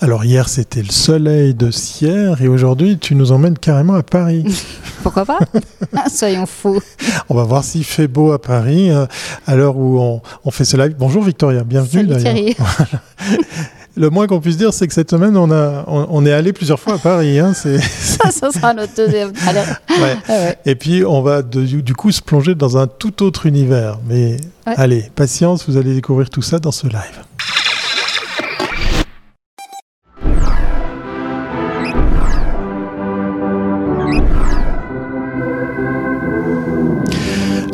Alors hier c'était le soleil de Sierre et aujourd'hui tu nous emmènes carrément à Paris. Pourquoi pas? Soyons fous. On va voir s'il fait beau à Paris euh, à l'heure où on, fait ce live. Bonjour Victoria, bienvenue d'ailleurs. Le moins qu'on puisse dire, c'est que cette semaine, on, a, on, est allé plusieurs fois à Paris. Hein, ça, ça sera notre deuxième. Ah et puis, on va du coup se plonger dans un tout autre univers. Mais allez, patience, vous allez découvrir tout ça dans ce live.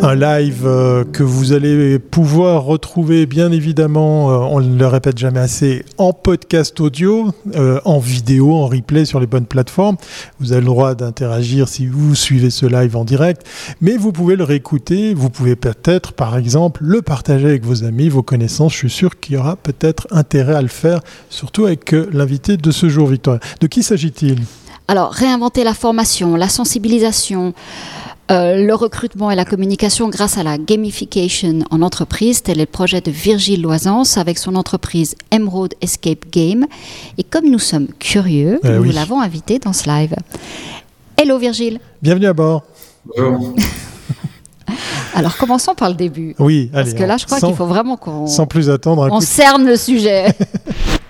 Un live euh, que vous allez pouvoir retrouver bien évidemment, euh, on ne le répète jamais assez, en podcast audio, euh, en vidéo, en replay sur les bonnes plateformes. Vous avez le droit d'interagir si vous suivez ce live en direct, mais vous pouvez le réécouter, vous pouvez peut-être par exemple le partager avec vos amis, vos connaissances. Je suis sûr qu'il y aura peut-être intérêt à le faire, surtout avec l'invité de ce jour, Victoria. De qui s'agit-il? Alors, réinventer la formation, la sensibilisation. Euh, le recrutement et la communication grâce à la gamification en entreprise, tel est le projet de Virgile Loisance avec son entreprise Emerald Escape Game. Et comme nous sommes curieux, eh nous l'avons invité dans ce live. Hello Virgile. Bienvenue à bord. Bonjour. Alors commençons par le début. Oui, allez. Parce que là, je crois qu'il faut vraiment qu'on. Sans plus attendre. On cerne le sujet.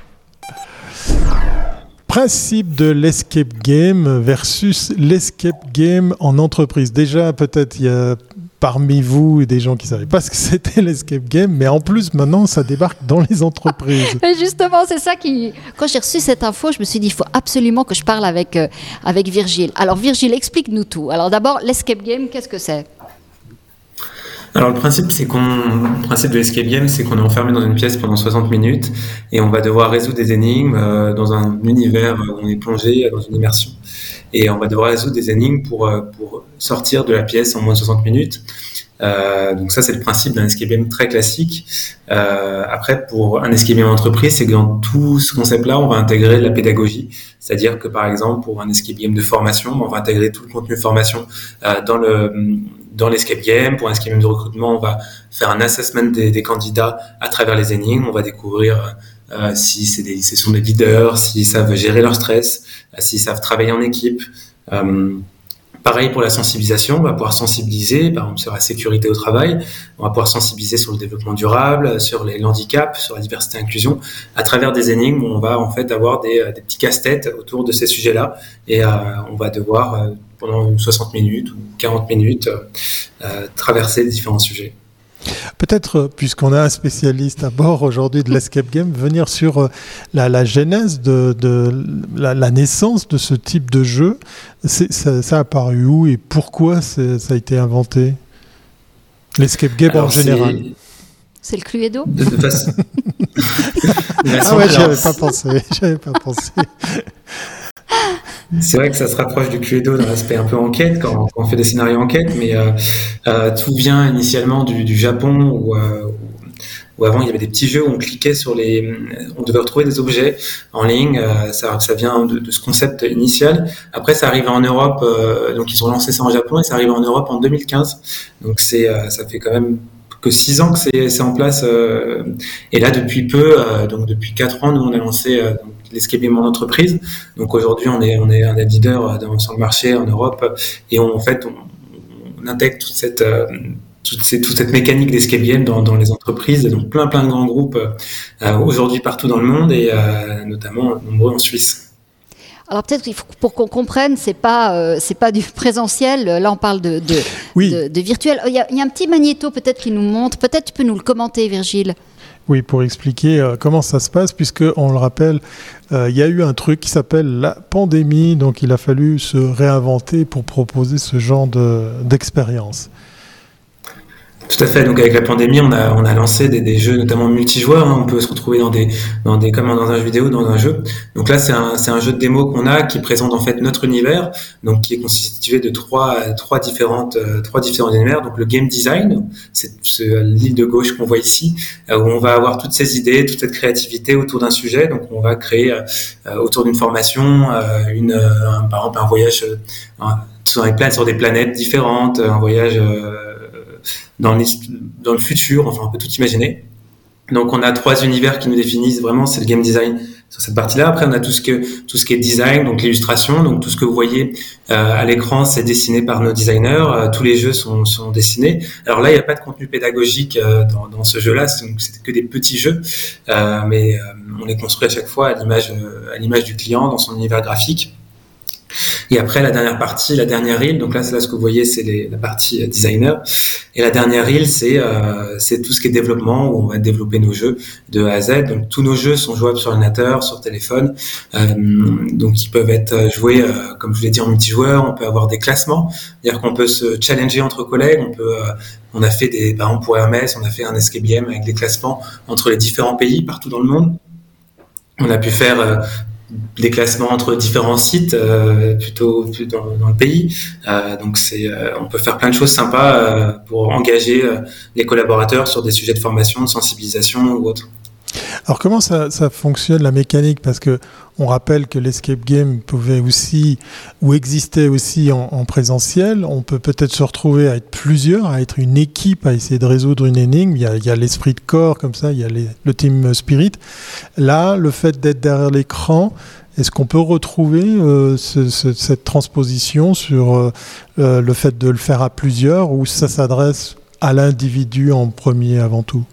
principe de l'escape game versus l'escape game en entreprise. Déjà, peut-être il y a parmi vous des gens qui ne savaient pas ce que c'était l'escape game, mais en plus maintenant ça débarque dans les entreprises. justement, c'est ça qui. Quand j'ai reçu cette info, je me suis dit il faut absolument que je parle avec, euh, avec Virgile. Alors Virgile, explique-nous tout. Alors d'abord, l'escape game, qu'est-ce que c'est? Alors le principe, c'est qu'on, principe de l'escape game, c'est qu'on est enfermé dans une pièce pendant 60 minutes et on va devoir résoudre des énigmes euh, dans un univers où on est plongé dans une immersion. Et on va devoir résoudre des énigmes pour, euh, pour sortir de la pièce en moins de 60 minutes. Euh, donc ça, c'est le principe d'un escape game très classique. Euh, après, pour un escape game entreprise, c'est que dans tout ce concept-là, on va intégrer la pédagogie. C'est-à-dire que, par exemple, pour un escape game de formation, on va intégrer tout le contenu formation euh, dans le dans l'escape game. Pour un escape game de recrutement, on va faire un assessment des, candidats à travers les énigmes. On va découvrir euh, si c'est des, ce sont des leaders, s'ils savent gérer leur stress, euh, s'ils savent travailler en équipe. Euh, Pareil pour la sensibilisation, on va pouvoir sensibiliser, par exemple sur la sécurité au travail, on va pouvoir sensibiliser sur le développement durable, sur les handicaps, sur la diversité et l'inclusion, à travers des énigmes où on va en fait avoir des, des petits casse-têtes autour de ces sujets-là et euh, on va devoir euh, pendant 60 minutes ou 40 minutes euh, traverser différents sujets. Peut-être, puisqu'on a un spécialiste à bord aujourd'hui de l'escape game, venir sur euh, la, genèse de, la, naissance de ce type de jeu. Ça, ça, a apparu où et pourquoi ça a été inventé? L'escape game en général. C'est le Cluedo? De, de façon... Ah ouais, j'avais pas pensé. J'avais pas pensé. C'est vrai que ça se rapproche du Cluedo dans l'aspect un peu enquête, quand, on fait des scénarios enquête, mais euh, euh, tout vient initialement du, du Japon où, euh, où, avant il y avait des petits jeux où on cliquait sur les. On devait retrouver des objets en ligne, euh, ça, ça vient de, de, ce concept initial. Après, ça arrive en Europe, euh, donc ils ont lancé ça en Japon et ça arrive en Europe en 2015. Donc c'est, ça fait quand même que six ans que c'est en place. et là, depuis peu, donc depuis quatre ans, nous on a lancé l'escape game en entreprise. Donc aujourd'hui, on est, on est un des leaders dans, sur le marché en Europe et on, en fait, on, intègre toute cette, euh, toute, toute cette mécanique d'escape dans, les entreprises. Donc plein, plein de grands groupes euh, aujourd'hui partout dans le monde et euh, notamment nombreux en Suisse. Alors peut-être pour qu'on comprenne, c'est pas c'est pas du présentiel. Là, on parle de de, de, virtuel. Il y, a, il y, a, un petit magnéto peut-être qui nous montre. Peut-être tu peux nous le commenter, Virgile. Oui, pour expliquer euh, comment ça se passe, puisque on le rappelle, euh, il y a eu un truc qui s'appelle la pandémie, donc il a fallu se réinventer pour proposer ce genre d'expérience. Tout à fait. Donc avec la pandémie, on a on a lancé des, des jeux notamment multijoueurs. Hein. On peut se retrouver dans des dans des comme dans un jeu vidéo, dans un jeu. Donc là, c'est un c'est un jeu de démo qu'on a qui présente en fait notre univers, donc qui est constitué de trois trois différentes euh, trois différents univers. Donc le game design, c'est l'île de gauche qu'on voit ici, euh, où on va avoir toutes ces idées, toute cette créativité autour d'un sujet. Donc on va créer euh, autour d'une formation, une un, par exemple un voyage des sur des planètes différentes, un voyage dans, le futur, enfin on peut tout imaginer. Donc on a trois univers qui nous définissent vraiment, c'est le game design sur cette partie-là. Après on a tout ce que tout ce qui est design, donc l'illustration, donc tout ce que vous voyez euh, à l'écran, c'est dessiné par nos designers. Euh, tous les jeux sont, sont dessinés. Alors là, il n'y a pas de contenu pédagogique euh, dans, dans, ce jeu-là, c'est que des petits jeux, mais on les construit à chaque fois à l'image à l'image du client dans son univers graphique. Et après, la dernière partie, la dernière île, donc là, c'est là ce que vous voyez, c'est la partie euh, designer. Et la dernière île, c'est euh, c'est tout ce qui est développement, où on va développer nos jeux de A à Z. Donc tous nos jeux sont jouables sur ordinateur, sur téléphone. Euh, donc ils peuvent être joués, comme je l'ai dit, en multijoueur. On peut avoir des classements, c'est-à-dire qu'on peut se challenger entre collègues. On peut, on a fait des, par exemple pour Hermès, on a fait un escape game avec des classements entre les différents pays partout dans le monde. On a pu faire des classements entre différents sites euh, plutôt, dans, le pays. Euh, donc euh, on peut faire plein de choses sympas pour engager les collaborateurs sur des sujets de formation, de sensibilisation ou autre. Alors comment ça, fonctionne la mécanique? Parce que on rappelle que l'escape game pouvait aussi ou existait aussi en, en présentiel. On peut peut-être se retrouver à être plusieurs, à être une équipe, à essayer de résoudre une énigme. Il y a, l'esprit de corps comme ça, il y a le team spirit. Là, le fait d'être derrière l'écran, est-ce qu'on peut retrouver euh, ce, ce, cette transposition sur euh, euh, le fait de le faire à plusieurs ou ça s'adresse à l'individu en premier avant tout?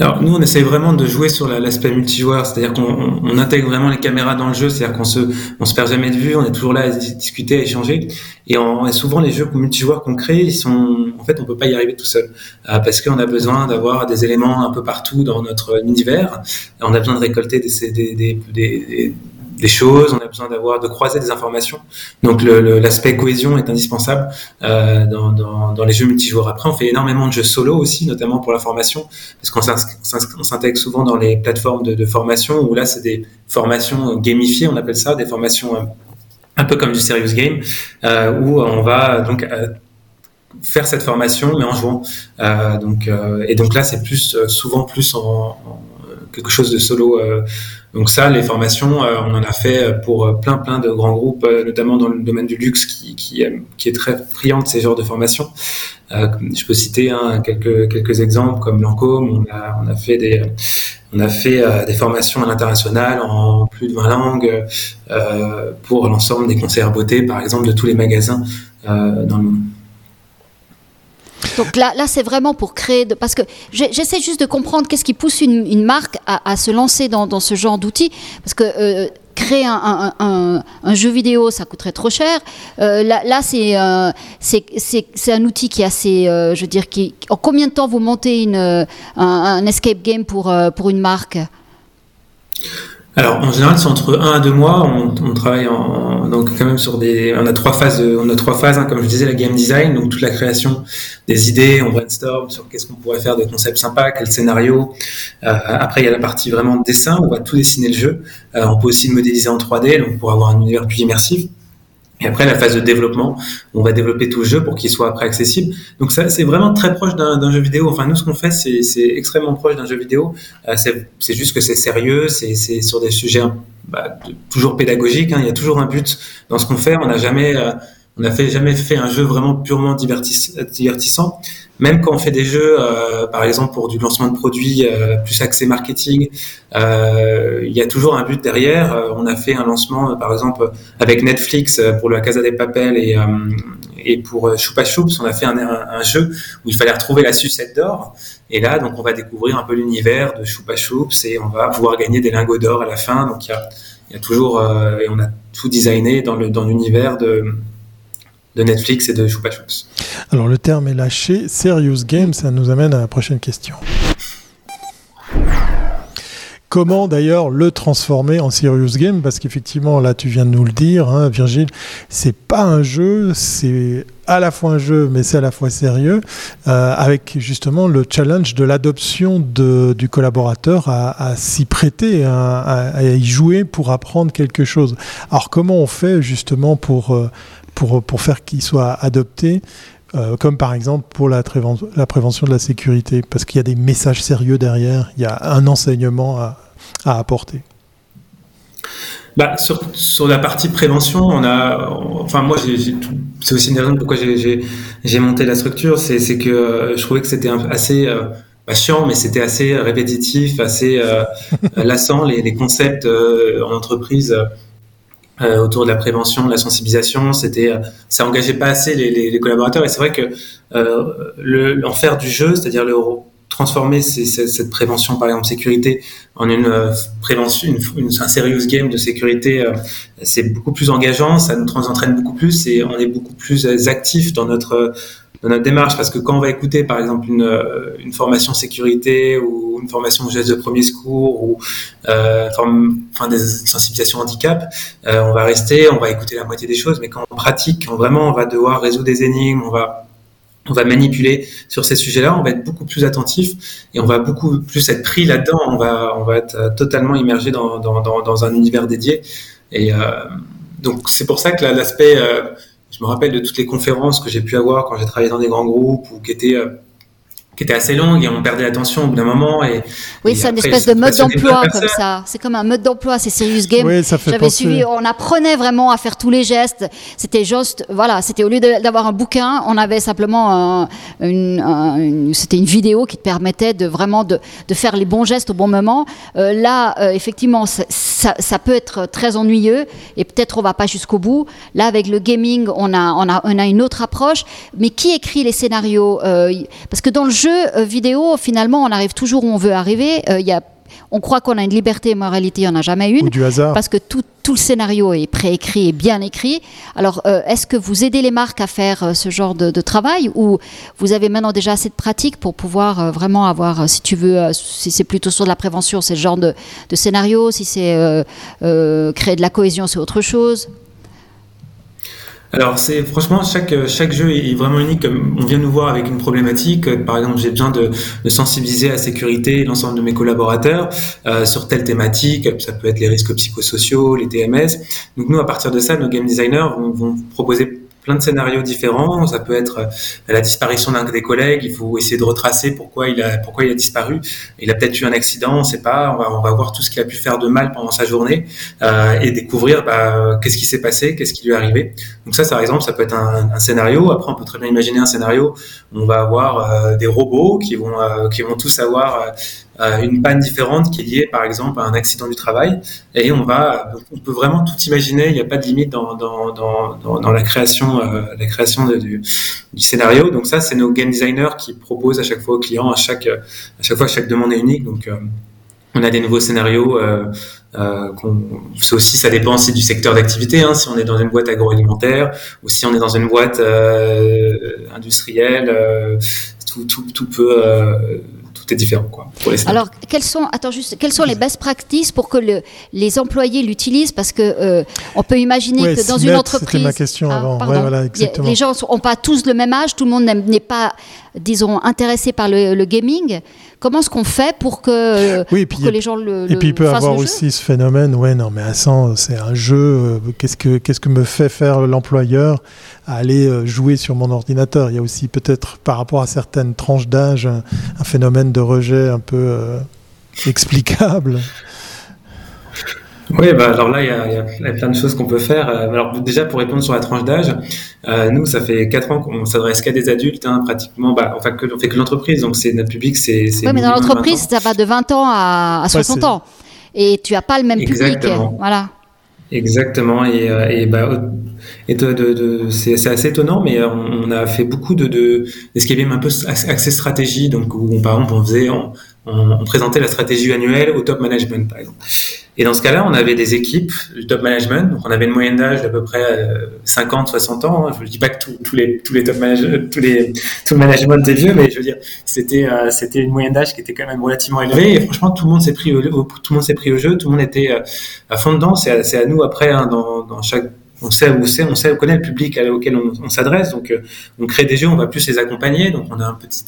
Alors nous, on essaye vraiment de jouer sur l'aspect multijoueur, c'est-à-dire qu'on on intègre vraiment les caméras dans le jeu, c'est-à-dire qu'on se, on se perd jamais de vue, on est toujours là à discuter, à échanger. Et, en, et souvent les jeux multijoueurs qu'on crée, ils sont, en fait, on peut pas y arriver tout seul, euh, parce qu'on a besoin d'avoir des éléments un peu partout dans notre univers. On a besoin de récolter des, des, des, des des choses, on a besoin d'avoir de croiser des informations. Donc l'aspect cohésion est indispensable euh, dans, dans, dans, les jeux multijoueurs. Après, on fait énormément de jeux solo aussi, notamment pour la formation, parce qu'on s'intègre souvent dans les plateformes de, formation où là c'est des formations gamifiées, on appelle ça, des formations euh, un peu comme du serious game, euh, où on va donc euh, faire cette formation mais en jouant. Donc et donc là c'est plus souvent plus en, en quelque chose de solo. Euh, donc ça, les formations, euh, on en a fait pour plein plein de grands groupes, euh, notamment dans le domaine du luxe, qui, qui, est très friand de ces genres de formations. je peux citer hein, quelques exemples comme Lancôme. On a on a fait des on a fait des formations à l'international en plus de 20 langues pour l'ensemble des conseillers beauté, par exemple, de tous les magasins dans le monde. Donc là, là c'est vraiment pour créer, de, parce que j'essaie juste de comprendre qu'est-ce qui pousse une, une marque à, à, se lancer dans, dans ce genre d'outils, parce que euh, créer un, un, un, jeu vidéo, ça coûterait trop cher. Euh, là, là c'est euh, un outil qui est assez, euh, je veux dire, qui, en combien de temps vous montez une, un, un escape game pour, euh, pour une marque? Alors en général c'est entre un à deux mois. On, travaille en, donc quand même sur des. On a trois phases. De, on a trois phases. Hein, comme je disais, la game design, donc toute la création des idées. On brainstorm sur qu'est-ce qu'on pourrait faire de concepts sympas, quel scénario. Euh, après il y a la partie vraiment dessin. Où on va tout dessiner le jeu. Euh, on peut aussi le modéliser en 3D, donc pour avoir un univers plus immersif. Et après, la phase de développement, on va développer tout le jeu pour qu'il soit après accessible. Donc ça, c'est vraiment très proche d'un jeu vidéo. Enfin, nous, ce qu'on fait, c'est extrêmement proche d'un jeu vidéo. Euh, c'est juste que c'est sérieux, c'est sur des sujets bah, toujours pédagogiques. Hein. Il y a toujours un but dans ce qu'on fait. On n'a jamais... Euh, on n'a fait, jamais fait un jeu vraiment purement divertissant. Même quand on fait des jeux, euh, par exemple pour du lancement de produits euh, plus axé marketing, euh, il y a toujours un but derrière. Euh, on a fait un lancement, euh, par exemple, avec Netflix pour la Casa des Papel et, et pour Choupa Choups, on a fait un, un, jeu où il fallait retrouver la sucette d'or. Et là, donc, on va découvrir un peu l'univers de Choupa Choups et on va pouvoir gagner des lingots d'or à la fin. Donc, il y a, y a toujours, et on a tout designé dans le dans l'univers de de Netflix et de Choupa. Alors le terme est lâché. Serious Game, ça nous amène à la prochaine question. Comment d'ailleurs le transformer en serious game Parce qu'effectivement, là, tu viens de nous le dire, hein, Virgile, c'est pas un jeu, c'est à la fois un jeu, mais c'est à la fois sérieux, euh, avec justement le challenge de l'adoption du collaborateur à, s'y prêter, à, à, y jouer pour apprendre quelque chose. Alors comment on fait justement pour, euh, pour, pour faire qu'il soit adopté euh, comme par exemple pour la, prévention de la sécurité, parce qu'il y a des messages sérieux derrière, il y a un enseignement à, à apporter. Bah, sur, sur, la partie prévention, on a, enfin moi, c'est aussi une raison pourquoi j'ai monté la structure, c'est que je trouvais que c'était assez euh, chiant, mais c'était assez répétitif, assez lassant les, les concepts en entreprise. Autour de la prévention, de la sensibilisation, c'était, ça engageait pas assez les, collaborateurs. Et c'est vrai que le, en faire du jeu, c'est-à-dire le transformer cette prévention, par exemple sécurité, en une euh, prévention, une, un serious game de sécurité, euh, c'est beaucoup plus engageant, ça nous entraîne beaucoup plus et on est beaucoup plus euh, actif dans notre dans notre démarche. Parce que quand on va écouter par exemple une, formation sécurité ou une formation geste de premier secours ou euh, enfin des sensibilisations handicap, on va rester, on va écouter la moitié des choses, mais quand on pratique, quand vraiment on va devoir résoudre des énigmes, on va on va manipuler sur ces sujets-là, on va être beaucoup plus attentif et on va beaucoup plus être pris là-dedans. On va, on va être euh, totalement immergé dans, dans, dans, un univers dédié. Et euh, donc c'est pour ça que l'aspect, euh, je me rappelle de toutes les conférences que j'ai pu avoir quand j'ai travaillé dans des grands groupes ou qui étaient qui était assez longue et on perdait l'attention au bout d'un moment. Et, oui, c'est une espèce de mode d'emploi comme ça. C'est comme un mode d'emploi, c'est Serious Game. Oui, ça fait J'avais suivi, on apprenait vraiment à faire tous les gestes. C'était juste, voilà, c'était au lieu d'avoir un bouquin, on avait simplement une, c'était une vidéo qui te permettait de vraiment de, de faire les bons gestes au bon moment. Euh, là, euh, effectivement, ça, peut être très ennuyeux et peut-être on va pas jusqu'au bout. Là, avec le gaming, on a, on a, on a une autre approche. Mais qui écrit les scénarios euh, Parce que dans le jeu euh, vidéo, finalement, on arrive toujours où on veut arriver. Euh, il y a on croit qu'on a une liberté, en réalité, il n'y en a jamais une. Ou du hasard. Parce que tout, tout le scénario est préécrit et bien écrit. Alors, euh, est-ce que vous aidez les marques à faire ce genre de, travail ou vous avez maintenant déjà assez de pratique pour pouvoir vraiment avoir, si tu veux, si c'est plutôt sur de la prévention, c'est ce genre de, de scénario, si c'est créer de la cohésion, c'est autre chose? Alors c'est franchement chaque chaque jeu est vraiment unique. On vient nous voir avec une problématique. Par exemple, j'ai besoin de, de, sensibiliser à la sécurité l'ensemble de mes collaborateurs euh, sur telle thématique. Ça peut être les risques psychosociaux, les TMS. Donc nous, à partir de ça, nos game designers vont, vont proposer plein de scénarios différents. Ça peut être euh, la disparition d'un des collègues. Il faut essayer de retracer pourquoi il a pourquoi il a disparu. Il a peut-être eu un accident, on ne sait pas. On va, on va voir tout ce qu'il a pu faire de mal pendant sa journée euh, et découvrir bah, qu'est-ce qui s'est passé, qu'est-ce qui lui est arrivé. Donc ça, par exemple, ça peut être un, un, scénario. Après, on peut très bien imaginer un scénario où on va avoir euh, des robots qui vont euh, qui vont tous avoir une panne différente qui est liée par exemple à un accident du travail. Et on va on peut vraiment tout imaginer. Il n'y a pas de limite dans, dans, dans, dans la création euh, la création du, du, scénario. Donc ça c'est nos game designers qui proposent à chaque fois aux clients à chaque à chaque fois chaque demande est unique. Donc euh, on a des nouveaux scénarios euh, euh, aussi ça dépend aussi du secteur d'activité hein, si on est dans une boîte agroalimentaire ou si on est dans une boîte euh, industrielle tout, tout, tout peut tout est différent quoi. Alors, quels sont, attends juste, quels sont les best practices pour que le, les employés l'utilisent? Parce que euh, on peut imaginer que dans une entreprise, ma question ah, avant. voilà, les gens n'ont pas tous le même âge, tout le monde n'est pas, disons, intéressé par le, le gaming. Comment est-ce qu'on fait pour que, oui, que les gens le, Et puis il peut y avoir aussi ce phénomène, ouais, non, mais 100, c'est un jeu, euh, qu'est-ce que, qu'est-ce que me fait faire l'employeur à aller euh, jouer sur mon ordinateur? Il y a aussi peut-être, par rapport à certaines tranches d'âge, un, phénomène de rejet un peu euh, explicable. Oui, bah alors là, il y, a, il y, a, plein de choses qu'on peut faire. Euh, alors déjà, pour répondre sur la tranche d'âge, euh, nous, ça fait quatre ans qu'on s'adresse qu'à des adultes, hein, pratiquement. Bah, enfin, que, on fait que l'entreprise, donc c'est notre public, c'est. Oui, mais dans l'entreprise, ça va de 20 ans à, à 60 ans, et tu as pas le même Exactement. public. Voilà. Exactement, et, euh, et, bah, et de, de, de c'est assez étonnant, mais on, a fait beaucoup de, de d'escape un peu accès stratégie, donc où on, par exemple on faisait, on, on présentait la stratégie annuelle au top management, par exemple. Et dans ce cas-là, on avait des équipes du top management. Donc, on avait une moyenne d'âge d'à peu près 50, euh, 60 ans. Je ne dis pas que tous les, tous les top managers, tous les, tout le management est vieux, mais je veux dire, c'était, euh, c'était une moyenne d'âge qui était quand même relativement élevée. Et franchement, tout le monde s'est pris au, tout le monde s'est pris au jeu. Tout le monde était euh, à fond dedans. C'est à, c'est à nous après, hein, dans, dans chaque on sait où c'est, on sait, on connaît le public auquel on, s'adresse, donc on crée des jeux, on va plus les accompagner, donc on a un petit,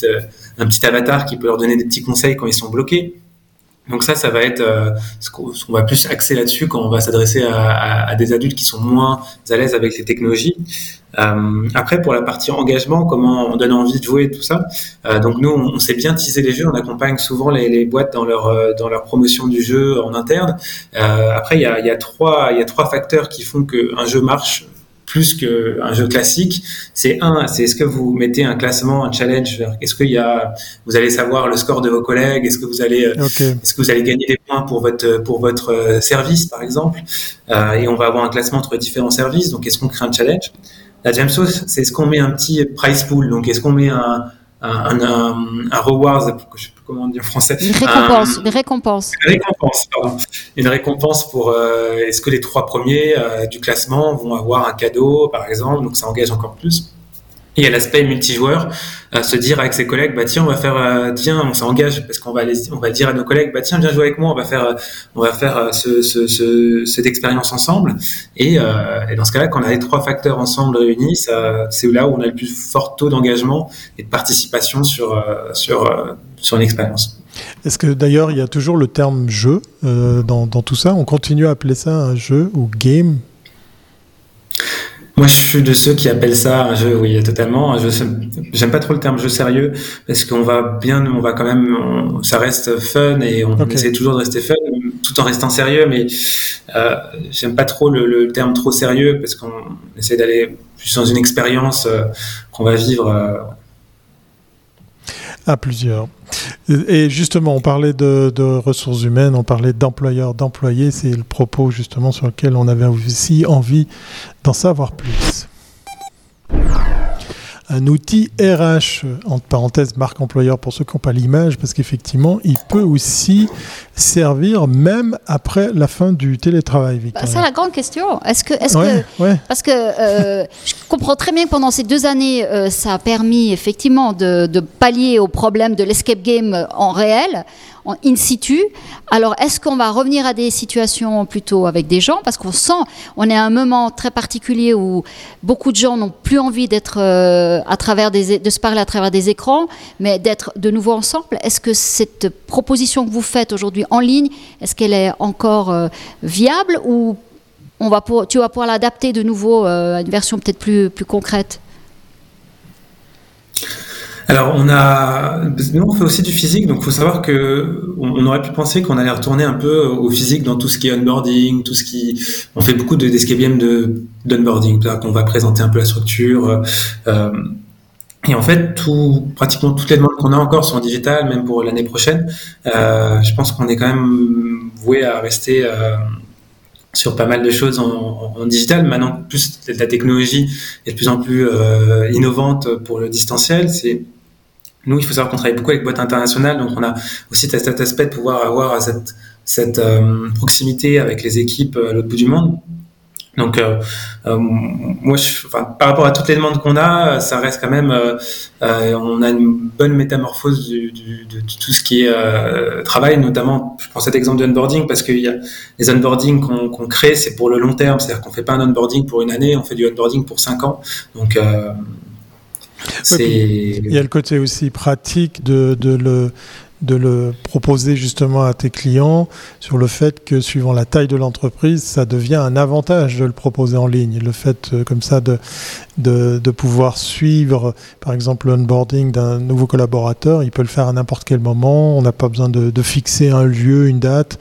un petit avatar qui peut leur donner des petits conseils quand ils sont bloqués. Donc ça, ça va être euh, ce qu'on va plus axer là-dessus quand on va s'adresser à, des adultes qui sont moins à l'aise avec les technologies. Euh, après, pour la partie engagement, comment on donne envie de jouer, tout ça. Euh, donc nous, on, sait bien teaser les jeux, on accompagne souvent les, boîtes dans leur dans leur promotion du jeu en interne. après, il y a, trois il y a trois facteurs qui font qu'un jeu marche plus qu'un jeu classique, c'est un, c'est est-ce que vous mettez un classement, un challenge, est-ce qu'il y a, vous allez savoir le score de vos collègues, est-ce que vous allez, est-ce que vous allez gagner des points pour votre pour votre service par exemple, et on va avoir un classement entre différents services, donc est-ce qu'on crée un challenge? La chose, c'est est-ce qu'on met un petit price pool, donc est-ce qu'on met un un, un, un reward, je sais plus comment on dit en français. Une récompense, une récompense. Une récompense, pardon. Une récompense pour, euh, est-ce que les trois premiers euh, du classement vont avoir un cadeau, par exemple, donc ça engage encore plus? Et a l'aspect multijoueur, à se dire avec ses collègues, bah tiens, on va faire, euh, tiens, on s'engage parce qu'on va on va dire à nos collègues, bah tiens, viens jouer avec moi, on va faire, on va faire euh, ce, ce, ce, cette expérience ensemble. Et, euh, dans ce cas-là, quand on a les trois facteurs ensemble réunis, c'est là où on a le plus fort taux d'engagement et de participation sur sur sur une expérience. Est-ce que d'ailleurs il y a toujours le terme jeu dans tout ça? On continue à appeler ça un jeu ou game? Moi, je suis de ceux qui appellent ça un jeu, oui, totalement. Un jeu, j'aime pas trop le terme jeu sérieux parce qu'on va bien, on va quand même, ça reste fun et on essaie toujours de rester fun tout en restant sérieux. Mais euh, j'aime pas trop le, le, terme trop sérieux parce qu'on essaie d'aller plus dans une expérience euh, qu'on va vivre. À plusieurs. Et justement, on parlait de ressources humaines, on parlait d'employeurs, d'employés. C'est le propos justement sur lequel on avait aussi envie d'en savoir plus un outil RH, entre parenthèses marque employeur pour ceux qui n'ont pas l'image, parce qu'effectivement, il peut aussi servir même après la fin du télétravail. Bah, c'est la grande question. Est-ce que, est que parce que euh, je comprends très bien que pendant ces deux années, euh, ça a permis effectivement de, de pallier au problème de l'escape game en réel in situ. Alors, est-ce qu'on va revenir à des situations plutôt avec des gens? Parce qu'on sent, on est à un moment très particulier où beaucoup de gens n'ont plus envie d'être euh, à travers de se parler à travers des écrans, mais d'être de nouveau ensemble. Est-ce que cette proposition que vous faites aujourd'hui en ligne, est-ce qu'elle est encore euh, viable ou on va tu vas pouvoir l'adapter de nouveau euh, à une version peut-être plus, plus concrète? Alors, on a, nous, on fait aussi du physique, donc faut savoir que on, aurait pu penser qu'on allait retourner un peu au physique dans tout ce qui est onboarding, tout ce qui, on fait beaucoup de d'escape de d'onboarding, qu'on va présenter un peu la structure. Euh, et en fait, tout, pratiquement toutes les demandes qu'on a encore sont digitales, même pour l'année prochaine. Euh, je pense qu'on est quand même voué à rester euh, sur pas mal de choses en, en, digital. Maintenant, plus la technologie est de plus en plus euh, innovante pour le distanciel. C'est nous, il faut savoir qu'on travaille beaucoup avec boîtes internationales, donc on a aussi cet aspect de pouvoir avoir cette, cette euh, proximité avec les équipes à l'autre bout du monde. Donc, euh, euh, moi, je, enfin, par rapport à toutes les demandes qu'on a, ça reste quand même, euh, on a une bonne métamorphose du, du, de, tout ce qui est travail, notamment, je prends cet exemple de onboarding parce qu'il y a les onboarding qu'on crée, c'est pour le long terme, c'est-à-dire qu'on fait pas un onboarding pour une année, on fait du onboarding pour cinq ans. Donc, il y a le côté aussi pratique de, de, le, de le proposer justement à tes clients sur le fait que suivant la taille de l'entreprise, ça devient un avantage de le proposer en ligne. Le fait euh, comme ça de, de, de, pouvoir suivre par exemple l'onboarding d'un nouveau collaborateur, il peut le faire à n'importe quel moment, on n'a pas besoin de, de, fixer un lieu, une date,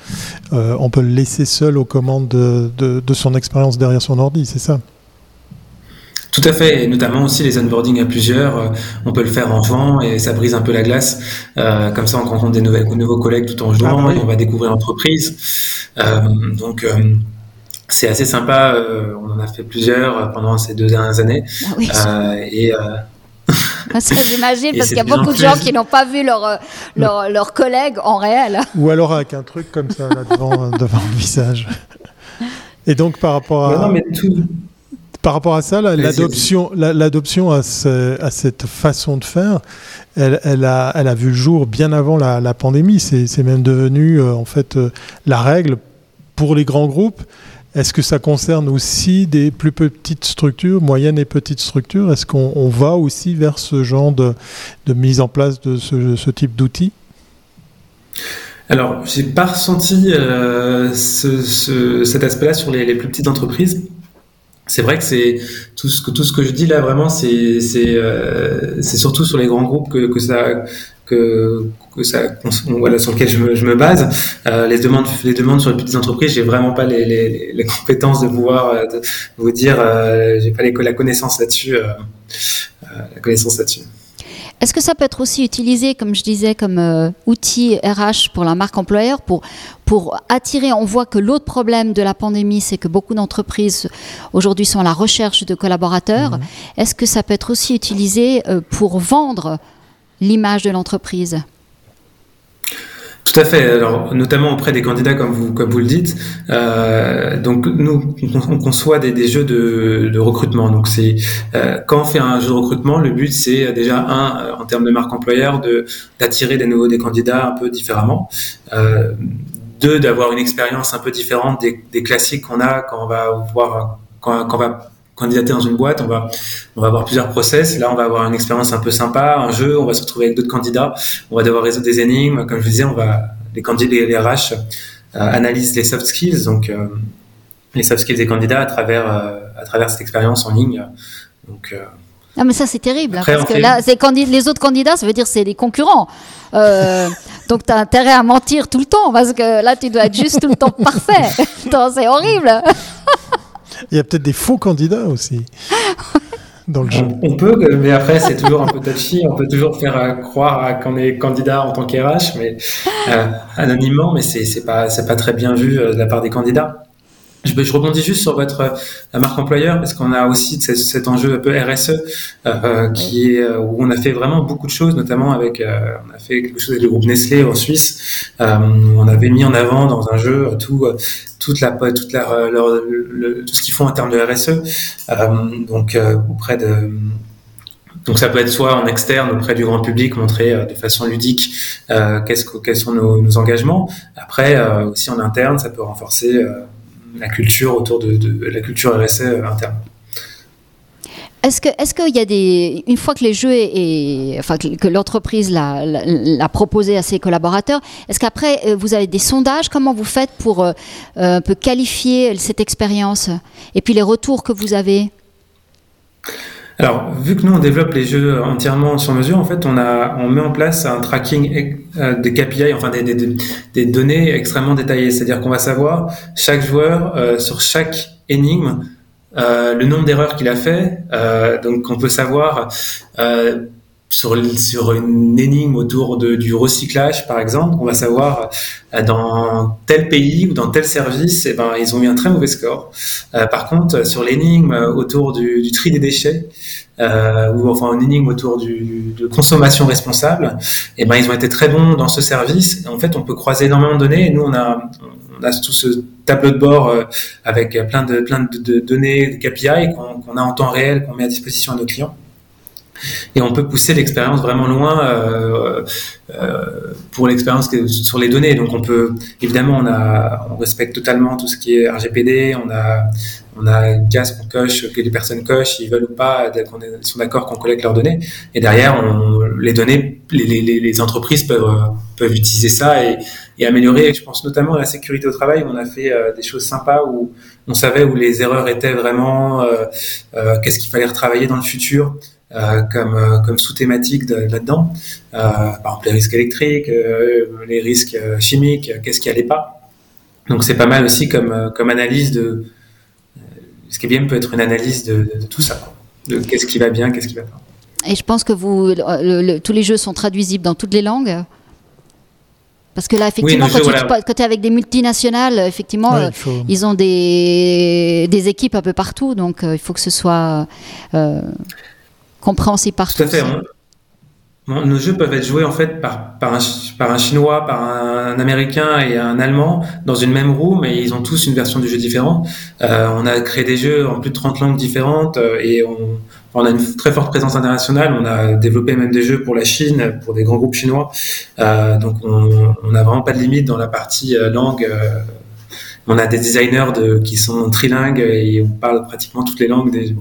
euh, on peut le laisser seul aux commandes de, de son expérience derrière son ordi, c'est ça? Tout à fait, et notamment aussi les onboarding à plusieurs. Euh, on peut le faire en jouant et ça brise un peu la glace. Euh, comme ça, on rencontre des nouvelles, nouveaux collègues tout en jouant ah bah et on va découvrir l'entreprise. Euh, donc, euh, c'est assez sympa. Euh, on en a fait plusieurs pendant ces deux dernières années. Ah oui. et ça, j'imagine, parce qu'il y a beaucoup de gens qui n'ont pas vu leurs leur, leur collègues en réel. Ou alors avec un truc comme ça là devant, devant le visage. Et donc, par rapport à. non, mais tout par rapport à ça, l'adoption, l'adoption à, à, cette façon de faire, elle, elle, a, elle, a, vu le jour bien avant la, la pandémie. C'est même devenu euh, en fait euh, la règle pour les grands groupes. Est-ce que ça concerne aussi des plus petites structures, moyennes et petites structures? Est-ce qu'on va aussi vers ce genre de, de mise en place de ce, ce type d'outils? Alors, j'ai pas ressenti euh, ce, ce, cet aspect-là sur les, les, plus petites entreprises c'est vrai que c'est tout ce que tout ce que je dis là vraiment c'est c'est euh, c'est surtout sur les grands groupes que que ça que que ça, voilà, sur lequel je me, je me base. Euh, les demandes, les demandes sur les petites entreprises, j'ai vraiment pas les, les, les, compétences de pouvoir euh, de vous dire, euh, j'ai pas les, la connaissance là-dessus, euh, la connaissance là-dessus. Est-ce que ça peut être aussi utilisé, comme je disais, comme euh, outil RH pour la marque employeur, pour, pour attirer On voit que l'autre problème de la pandémie, c'est que beaucoup d'entreprises aujourd'hui sont à la recherche de collaborateurs. Mmh. Est-ce que ça peut être aussi utilisé euh, pour vendre l'image de l'entreprise? Tout à fait. Alors, notamment auprès des candidats, comme vous, comme vous le dites. Euh, donc, nous, on conçoit des, des jeux de, de, recrutement. Donc, c'est euh, quand on fait un jeu de recrutement, le but, c'est déjà un, euh, en termes de marque employeur, de d'attirer des nouveaux des candidats un peu différemment. Euh, deux, d'avoir une expérience un peu différente des, des classiques qu'on a quand on va voir quand, quand on va candidater dans une boîte, on va, on va avoir plusieurs process. Là, on va avoir une expérience un peu sympa, un jeu, on va se retrouver avec d'autres candidats, on va devoir résoudre des énigmes. Comme je disais, on va, les candidats, les, RH euh, analysent les soft skills, donc euh, les soft skills des candidats à travers, euh, à travers cette expérience en ligne. Donc, ah mais ça c'est terrible, hein, parce que là, les autres candidats, ça veut dire c'est des concurrents. Euh, donc tu as intérêt à mentir tout le temps, parce que là tu dois être juste tout le temps parfait. c'est horrible. Il y a peut-être des faux candidats aussi. Dans le jeu. On, peut, mais après c'est toujours un peu touchy. On peut toujours faire euh, croire qu'on est candidat en tant qu'RH, mais euh, anonymement, mais c'est pas c'est pas très bien vu euh, de la part des candidats. Je, je, rebondis juste sur votre la marque employeur parce qu'on a aussi cet, cet, enjeu un peu RSE qui est où on a fait vraiment beaucoup de choses, notamment avec euh, on a fait quelque chose avec le groupe Nestlé en Suisse. on avait mis en avant dans un jeu tout toute la toute la, leur, le, tout ce qu'ils font en termes de RSE. donc auprès de donc ça peut être soit en externe auprès du grand public, montrer euh, de façon ludique euh, qu'est-ce que, quels sont nos, engagements. Après euh, aussi en interne, ça peut renforcer la culture autour de, la culture RSE interne. Est-ce que, qu'il y a des, une fois que les jeux que, l'entreprise l'a, l'a, proposé à ses collaborateurs, est-ce qu'après euh, vous avez des sondages? Comment vous faites pour euh, peu qualifier cette expérience Et puis les retours que vous avez? Alors, vu que nous on développe les jeux entièrement sur mesure, en fait, on met en place un tracking euh, des KPI, enfin des, des, données extrêmement détaillées. C'est-à-dire qu'on va savoir chaque joueur euh, sur chaque énigme euh, le nombre d'erreurs qu'il a fait. Euh, donc, on peut savoir euh, sur, sur une énigme autour de, du recyclage, par exemple, on va savoir euh, dans tel pays ou dans tel service, eh ben, ils ont eu un très mauvais score. Euh, par contre, sur l'énigme autour du, du, tri des déchets, euh, ou enfin une énigme autour du, de consommation responsable, eh ben, ils ont été très bons dans ce service. En fait, on peut croiser énormément de données. Et nous, on a, on a tout ce tableau de bord euh, avec plein de, plein de, de données, de KPI qu'on qu a en temps réel, qu'on met à disposition à nos clients et on peut pousser l'expérience vraiment loin euh, euh, pour l'expérience sur les données. Donc on peut évidemment on a on respecte totalement tout ce qui est RGPD, on a on a une case qu'on coche, que les personnes cochent, ils veulent ou pas, qu'on sont d'accord qu'on collecte leurs données. Et derrière, on, les données, les, les, les, entreprises peuvent, peuvent utiliser ça et, et, améliorer. Je pense notamment à la sécurité au travail, où on a fait euh, des choses sympas où on savait où les erreurs étaient vraiment, euh, euh, qu'est-ce qu'il fallait retravailler dans le futur. Euh, comme, euh, comme sous-thématique là-dedans. Euh, par exemple, les risques électriques, les risques chimiques, qu'est-ce qui allait pas. Donc c'est pas mal aussi comme, comme analyse de... Ce qui est bien peut être une analyse de, de, de tout ça, de qu'est-ce qui va bien, qu'est-ce qui va pas. Et je pense que vous, le, le, tous les jeux sont traduisibles dans toutes les langues parce que là, effectivement, oui, quand, jeux, tu, voilà. quand tu es avec des multinationales, effectivement, ouais, faut... ils ont des, des équipes un peu partout, donc euh, il faut que ce soit euh, compréhensible par Tout à fait. Nos jeux peuvent être joués en fait par, un, chinois, par un, américain et un allemand dans une même room et ils ont tous une version du jeu différente. Euh, on a créé des jeux en plus de 30 langues différentes euh, et on, a une très forte présence internationale. On a développé même des jeux pour la Chine, pour des grands groupes chinois. Euh, donc on n'a vraiment pas de limite dans la partie langue. On a des designers de, qui sont trilingues et on parle pratiquement toutes les langues. Des,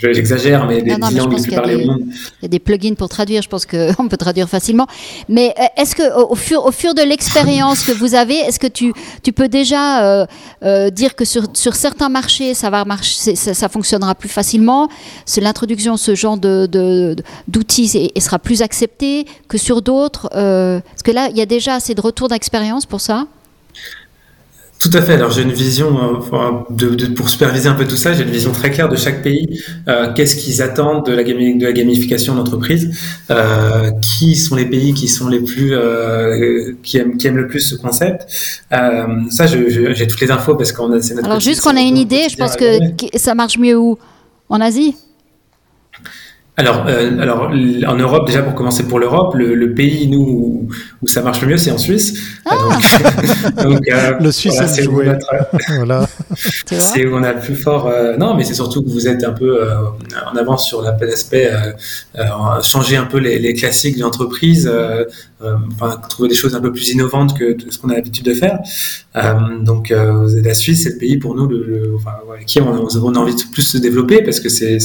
j'exagère, mais des dix langues les plus parlées au monde. Il y a des plugins pour traduire, je pense qu'on peut traduire facilement. Mais euh, est-ce que au, fur, au fur de l'expérience que vous avez, est-ce que tu, tu peux déjà euh, euh, dire que sur, sur certains marchés, ça, va marcher, ça, ça fonctionnera plus facilement C'est l'introduction de ce genre d'outils de, et, et, sera plus accepté que sur d'autres Parce que là, il y a déjà assez de retours d'expérience pour ça? Tout à fait. Alors j'ai une vision, euh, de, pour superviser un peu tout ça, j'ai une vision très claire de chaque pays. Euh, qu'est-ce qu'ils attendent de la, de la gamification d'entreprise euh, Qui sont les pays qui sont les plus qui aiment, qui aiment le plus ce concept Ça, j'ai toutes les infos parce qu'on a. Notre Alors juste qu'on a une idée, je pense que ça marche mieux où? En Asie? Alors, euh, alors, en Europe, déjà pour commencer pour l'Europe, le, pays nous où, ça marche le mieux, c'est en Suisse. Ah donc, euh, le Suisse voilà, c'est où, voilà. c'est où on a le plus fort. Euh, non, mais c'est surtout que vous êtes un peu en avance sur l'aspect changer un peu les, classiques de l'entreprise, enfin, trouver des choses un peu plus innovantes que, ce qu'on a l'habitude de faire. donc, la Suisse, c'est le pays pour nous le, enfin, qui on, on, a envie de plus se développer parce que c'est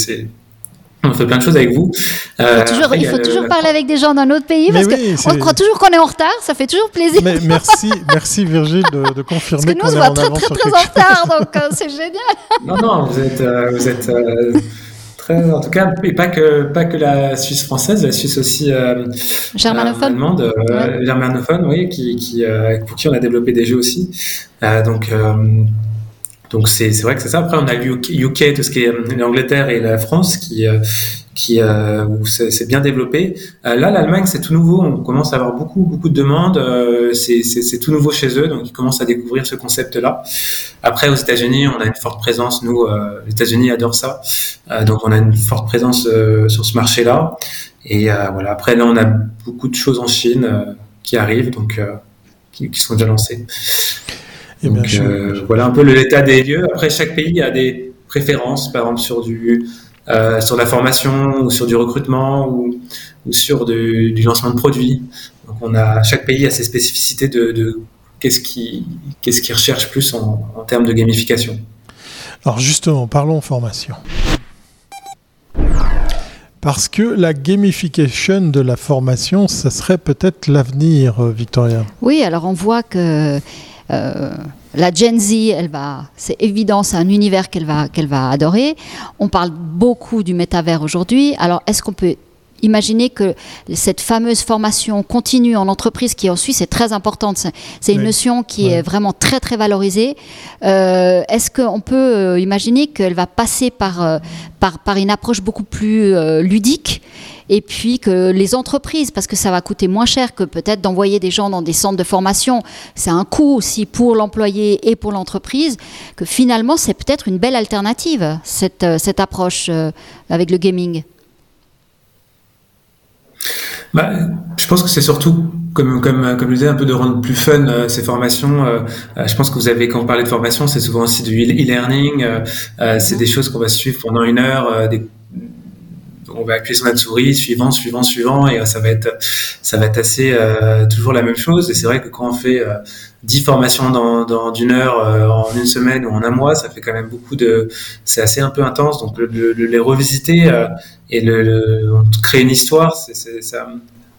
on fait plein de choses avec vous. Euh, il faut toujours, parler avec des gens d'un autre pays parce qu'on croit toujours qu'on est en retard, ça fait toujours plaisir. Mais merci, merci Virgile de, confirmer qu'on est en très, très, très en retard, donc euh, c'est génial. Non, non, vous êtes, euh, vous êtes très, en tout cas, et pas que, pas que la Suisse française, la Suisse aussi germanophone, allemande, germanophone, oui, qui, qui pour qui on a développé des jeux aussi. donc donc c'est vrai que c'est ça. Après, on a le UK, tout ce qui est euh, l'Angleterre et la France qui euh, qui euh, où c'est bien développé. là, l'Allemagne, c'est tout nouveau. On commence à avoir beaucoup beaucoup de demandes. c'est tout nouveau chez eux, donc ils commencent à découvrir ce concept-là. Après, aux États-Unis, on a une forte présence. Nous, les États-Unis adorent ça, donc on a une forte présence sur ce marché-là. Et voilà. Après, là, on a beaucoup de choses en Chine qui arrivent, donc qui, qui sont déjà lancées. Donc, euh, voilà un peu l'état des lieux. Après, chaque pays a des préférences, par exemple sur du euh, sur la formation ou sur du recrutement ou, ou sur du, du, lancement de produits. Donc, on a chaque pays a ses spécificités de, de qu'est-ce qui qu'est-ce qui recherche plus en, en termes de gamification. Alors justement, parlons formation. Parce que la gamification de la formation, ça serait peut-être l'avenir, euh, Victoria. Oui, alors on voit que euh, la Gen Z, elle va, c'est évident, c'est un univers qu'elle va, qu'elle va adorer. On parle beaucoup du métavers aujourd'hui. Alors, est-ce qu'on peut imaginer que cette fameuse formation continue en entreprise, qui en Suisse est très importante, c'est une notion qui est vraiment très très valorisée. Euh, est-ce qu'on peut euh, imaginer qu'elle va passer par, par, par, une approche beaucoup plus ludique et puis que les entreprises, parce que ça va coûter moins cher que peut-être d'envoyer des gens dans des centres de formation, c'est un coût aussi pour l'employé et pour l'entreprise, que finalement c'est peut-être une belle alternative, cette, euh, cette approche euh, avec le gaming? Bah, je pense que c'est surtout, comme, comme, comme je disais, un peu de rendre plus fun euh, ces formations. je pense que vous avez, quand vous parlez de formation, c'est souvent aussi du e-learning. c'est des choses qu'on va suivre pendant une heure, on va appuyer sur notre souris, suivant, suivant, suivant, et euh, ça va être, ça va être assez euh, toujours la même chose. Et c'est vrai que quand on fait euh, 10 formations dans, d'une heure euh, en une semaine ou en un mois, ça fait quand même beaucoup de, c'est assez un peu intense. Donc le, les revisiter et le, créer une histoire, c'est,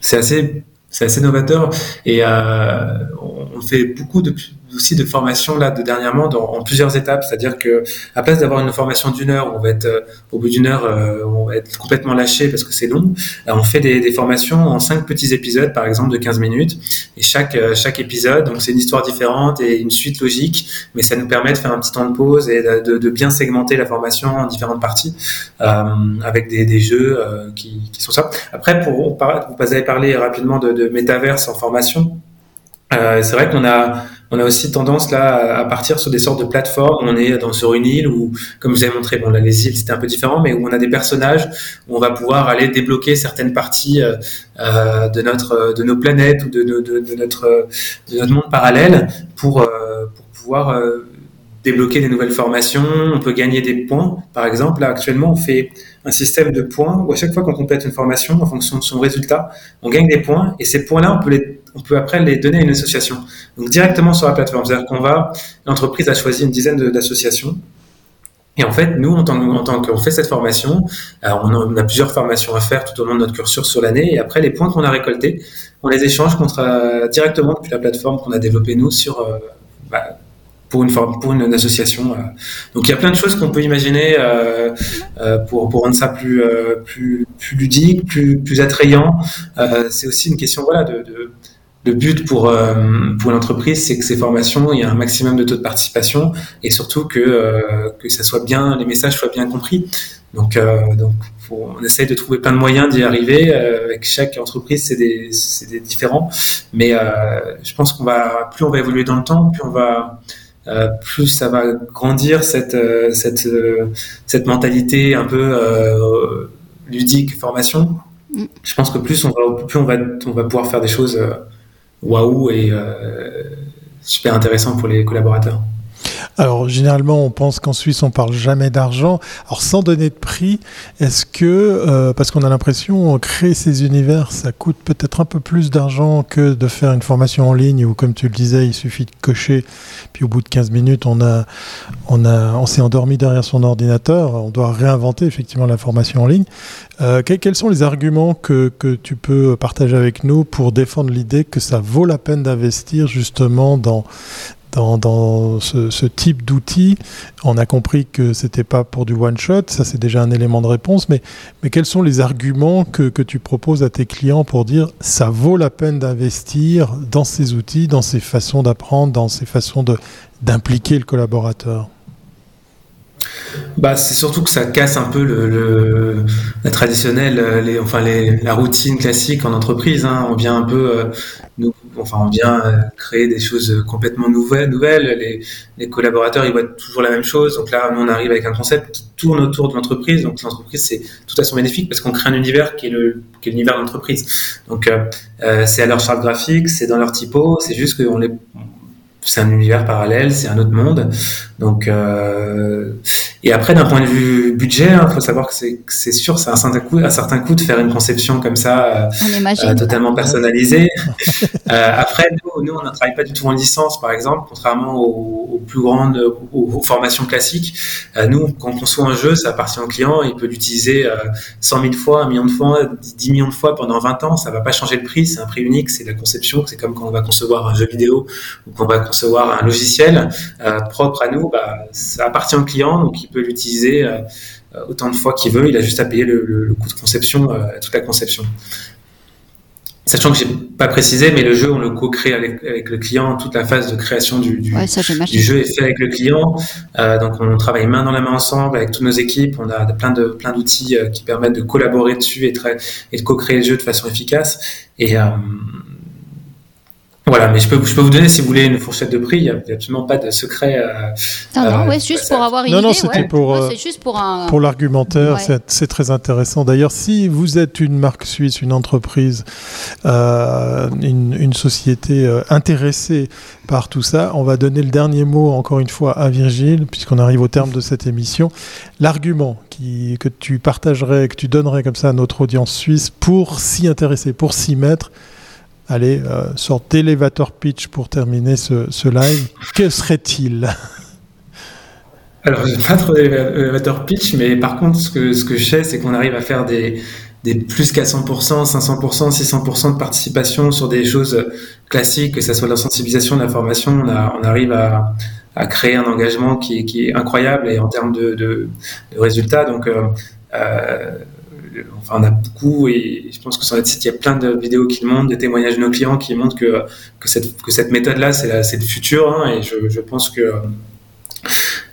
c'est assez, c'est assez novateur. Et on fait beaucoup de aussi de formation là de dernièrement dans, en plusieurs étapes, c'est-à-dire que à place d'avoir une formation d'une heure, on va être euh, au bout d'une heure, euh, on va être complètement lâché parce que c'est long. on fait des, formations en cinq petits épisodes, par exemple de 15 minutes, et chaque euh, chaque épisode, donc c'est une histoire différente et une suite logique, mais ça nous permet de faire un petit temps de pause et de, bien segmenter la formation en différentes parties avec des, jeux qui, sont ça. Après, pour vous avez parlé rapidement de, de métaverse en formation. C'est vrai qu'on a on a aussi tendance là à partir sur des sortes de plateformes. On est dans sur une île où, comme vous avez montré, bon là les îles c'était un peu différent, mais où on a des personnages où on va pouvoir aller débloquer certaines parties euh, euh de notre de nos planètes ou de, de, notre de notre monde parallèle pour euh, pour pouvoir euh, débloquer des nouvelles formations. On peut gagner des points. Par exemple, là actuellement on fait un système de points où à chaque fois qu'on complète une formation, en fonction de son résultat, on gagne des points et ces points-là, on peut les on peut après les donner à une association. Donc directement sur la plateforme. C'est-à-dire qu'on va, l'entreprise a choisi une dizaine d'associations Et en fait, nous, en tant, qu'on fait cette formation, on, a, plusieurs formations à faire tout au long de notre cursus sur l'année. Et après, les points qu'on a récoltés, on les échange contre, directement depuis la plateforme qu'on a développée nous sur bah, pour une, pour une, association. Euh. Donc il y a plein de choses qu'on peut imaginer euh, euh, pour, rendre ça plus, plus, ludique, plus, plus attrayant. c'est aussi une question voilà, de le but pour, pour l'entreprise, c'est que ces formations, il y a un maximum de taux de participation et surtout que, que ça soit bien, les messages soient bien compris. Donc, donc on essaye de trouver plein de moyens d'y arriver. avec chaque entreprise, c'est des, des différents. Mais je pense qu'on va, plus on va évoluer dans le temps, plus on va, euh, plus ça va grandir cette euh, cette euh, cette mentalité un peu ludique formation. Mm. Je pense que plus on va plus on va on va pouvoir faire des choses waouh et super intéressantes pour les collaborateurs. Alors généralement, on pense qu'en Suisse, on parle jamais d'argent. Alors sans donner de prix, est-ce que, euh, parce qu'on a l'impression, créer ces univers, ça coûte peut-être un peu plus d'argent que de faire une formation en ligne où, comme tu le disais, il suffit de cocher, puis au bout de 15 minutes, on a, on s'est endormi derrière son ordinateur. On doit réinventer effectivement la formation en ligne. Euh, quels sont les arguments que, que tu peux partager avec nous pour défendre l'idée que ça vaut la peine d'investir justement dans dans, ce, type d'outils. On a compris que c'était pas pour du one shot, ça c'est déjà un élément de réponse, mais, mais quels sont les arguments que, que tu proposes à tes clients pour dire ça vaut la peine d'investir dans ces outils, dans ces façons d'apprendre, dans ces façons d'impliquer le collaborateur? Bah, c'est surtout que ça casse un peu le, la traditionnelle, les, enfin la routine classique en entreprise. Hein. On vient un peu, euh, nous, enfin on vient euh, créer des choses complètement nouvelles. Les, collaborateurs ils voient toujours la même chose. Donc là, nous on arrive avec un concept qui tourne autour de l'entreprise. Donc l'entreprise c'est tout à son bénéfique parce qu'on crée un univers qui est l'univers de l'entreprise. Donc euh, euh c'est à leur charte graphique, c'est dans leur typo. C'est juste les c'est un univers parallèle, c'est un autre monde. Donc, euh, et après, d'un point de vue budget, il hein, faut savoir que c'est sûr, c'est un certain coup, un certain coût de faire une conception comme ça, euh, totalement personnalisée. euh, après, nous, nous, on ne travaille pas du tout en licence, par exemple, contrairement aux, plus grandes, aux, formations classiques. Euh, nous, quand on conçoit un jeu, ça appartient au client, il peut l'utiliser 100 000 fois, un million de fois, 10 millions de fois pendant 20 ans. Ça va pas changer le prix, c'est un prix unique, c'est la conception. C'est comme quand on va concevoir un jeu vidéo ou qu'on va concevoir un logiciel euh, propre à nous, bah, ça appartient au client, donc il peut l'utiliser euh, autant de fois qu'il veut. Il a juste à payer le, coût de conception, euh, toute la conception. Sachant que j'ai pas précisé, mais le jeu, on le co-crée avec, le client. Toute la phase de création du, du, jeu est fait avec le client. donc, on travaille main dans la main ensemble avec toutes nos équipes. On a plein de plein d'outils qui permettent de collaborer dessus et, et de co-créer le jeu de façon efficace. Et voilà, mais je peux, je peux vous donner, si vous voulez, une fourchette de prix. Il n'y a, absolument pas de secret. Euh, non, non, euh, ouais, juste pour avoir une non, idée. Non, c'était pour, euh, juste pour, un... pour l'argumentaire. C'est très intéressant. D'ailleurs, si vous êtes une marque suisse, une entreprise, euh, une, une, société intéressée par tout ça, on va donner le dernier mot, encore une fois, à Virgile, puisqu'on arrive au terme de cette émission. L'argument que tu partagerais, que tu donnerais comme ça à notre audience suisse pour s'y intéresser, pour s'y mettre, Allez, euh, sorte d'élévateur pitch pour terminer ce, live. Que serait-il? Alors, j'ai pas trop d'élévateur pitch, mais par contre, ce que, ce que je sais, c'est qu'on arrive à faire des, des plus qu'à 100%, 500%, 600% de participation sur des choses classiques, que ce soit la sensibilisation, la formation. On, arrive à, à, créer un engagement qui est, qui est, incroyable et en termes de, de, de résultats. Donc, euh, euh enfin, on a beaucoup, et je pense que sur notre site, il y a plein de vidéos qui le montrent, des témoignages de nos clients qui montrent que, que cette, que cette méthode-là, c'est le futur, hein, et je, je, pense que.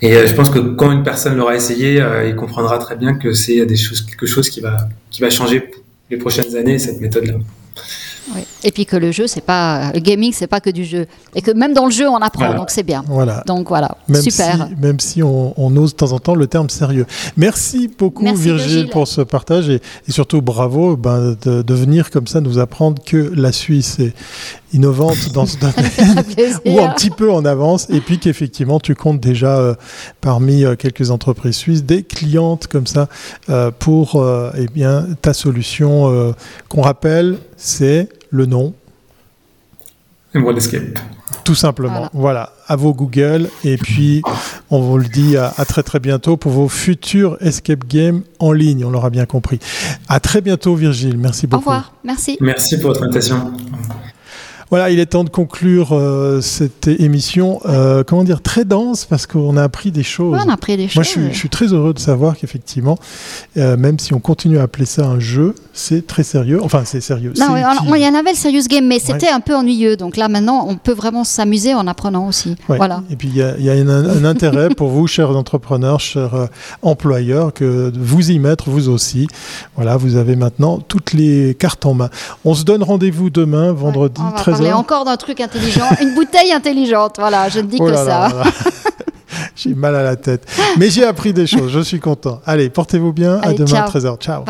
Et euh, je pense que quand une personne l'aura essayé, euh, il comprendra très bien que c'est des choses, quelque chose qui va, qui va changer les prochaines années, cette méthode-là. Et puis que le jeu, c'est pas le gaming, c'est pas que du jeu, et que même dans le jeu, on apprend, donc c'est bien. Voilà. Donc voilà, même super. Si, même si on, ose de temps en temps le terme sérieux. Merci beaucoup Virgile pour ce partage et, surtout bravo ben, de, venir comme ça nous apprendre que la Suisse est innovante dans ce domaine ou un petit peu en avance et puis qu'effectivement tu comptes déjà euh, parmi euh, quelques entreprises suisses des clientes comme ça euh, pour eh bien ta solution qu'on rappelle c'est le nom World Escape. Tout simplement. Voilà. à vos Google. Et puis, on vous le dit à, à, très très bientôt pour vos futurs escape games en ligne. On l'aura bien compris. À très bientôt, Virgile. Merci beaucoup. Au revoir. Merci. Merci pour votre invitation. Voilà, il est temps de conclure euh, cette émission, euh, comment dire, très dense, parce qu'on a appris des choses. On a appris des choses. Moi, je, suis, très heureux de savoir qu'effectivement, euh, même si on continue à appeler ça un jeu, c'est très sérieux. Enfin, c'est sérieux. Non, alors, il y en avait le serious game, mais c'était un peu ennuyeux. Donc là, maintenant, on peut vraiment s'amuser en apprenant aussi. Voilà. Et puis, il y a, un, intérêt pour vous, chers entrepreneurs, chers employeurs, que de vous y mettre, vous aussi. Voilà, vous avez maintenant toutes les cartes en main. On se donne rendez-vous demain, vendredi 13h parlais encore d'un truc intelligent, une bouteille intelligente. Voilà, je ne dis oh que ça. j'ai mal à la tête. Mais j'ai appris des choses, je suis content. Allez, portez-vous bien. À demain à 13h. Ciao.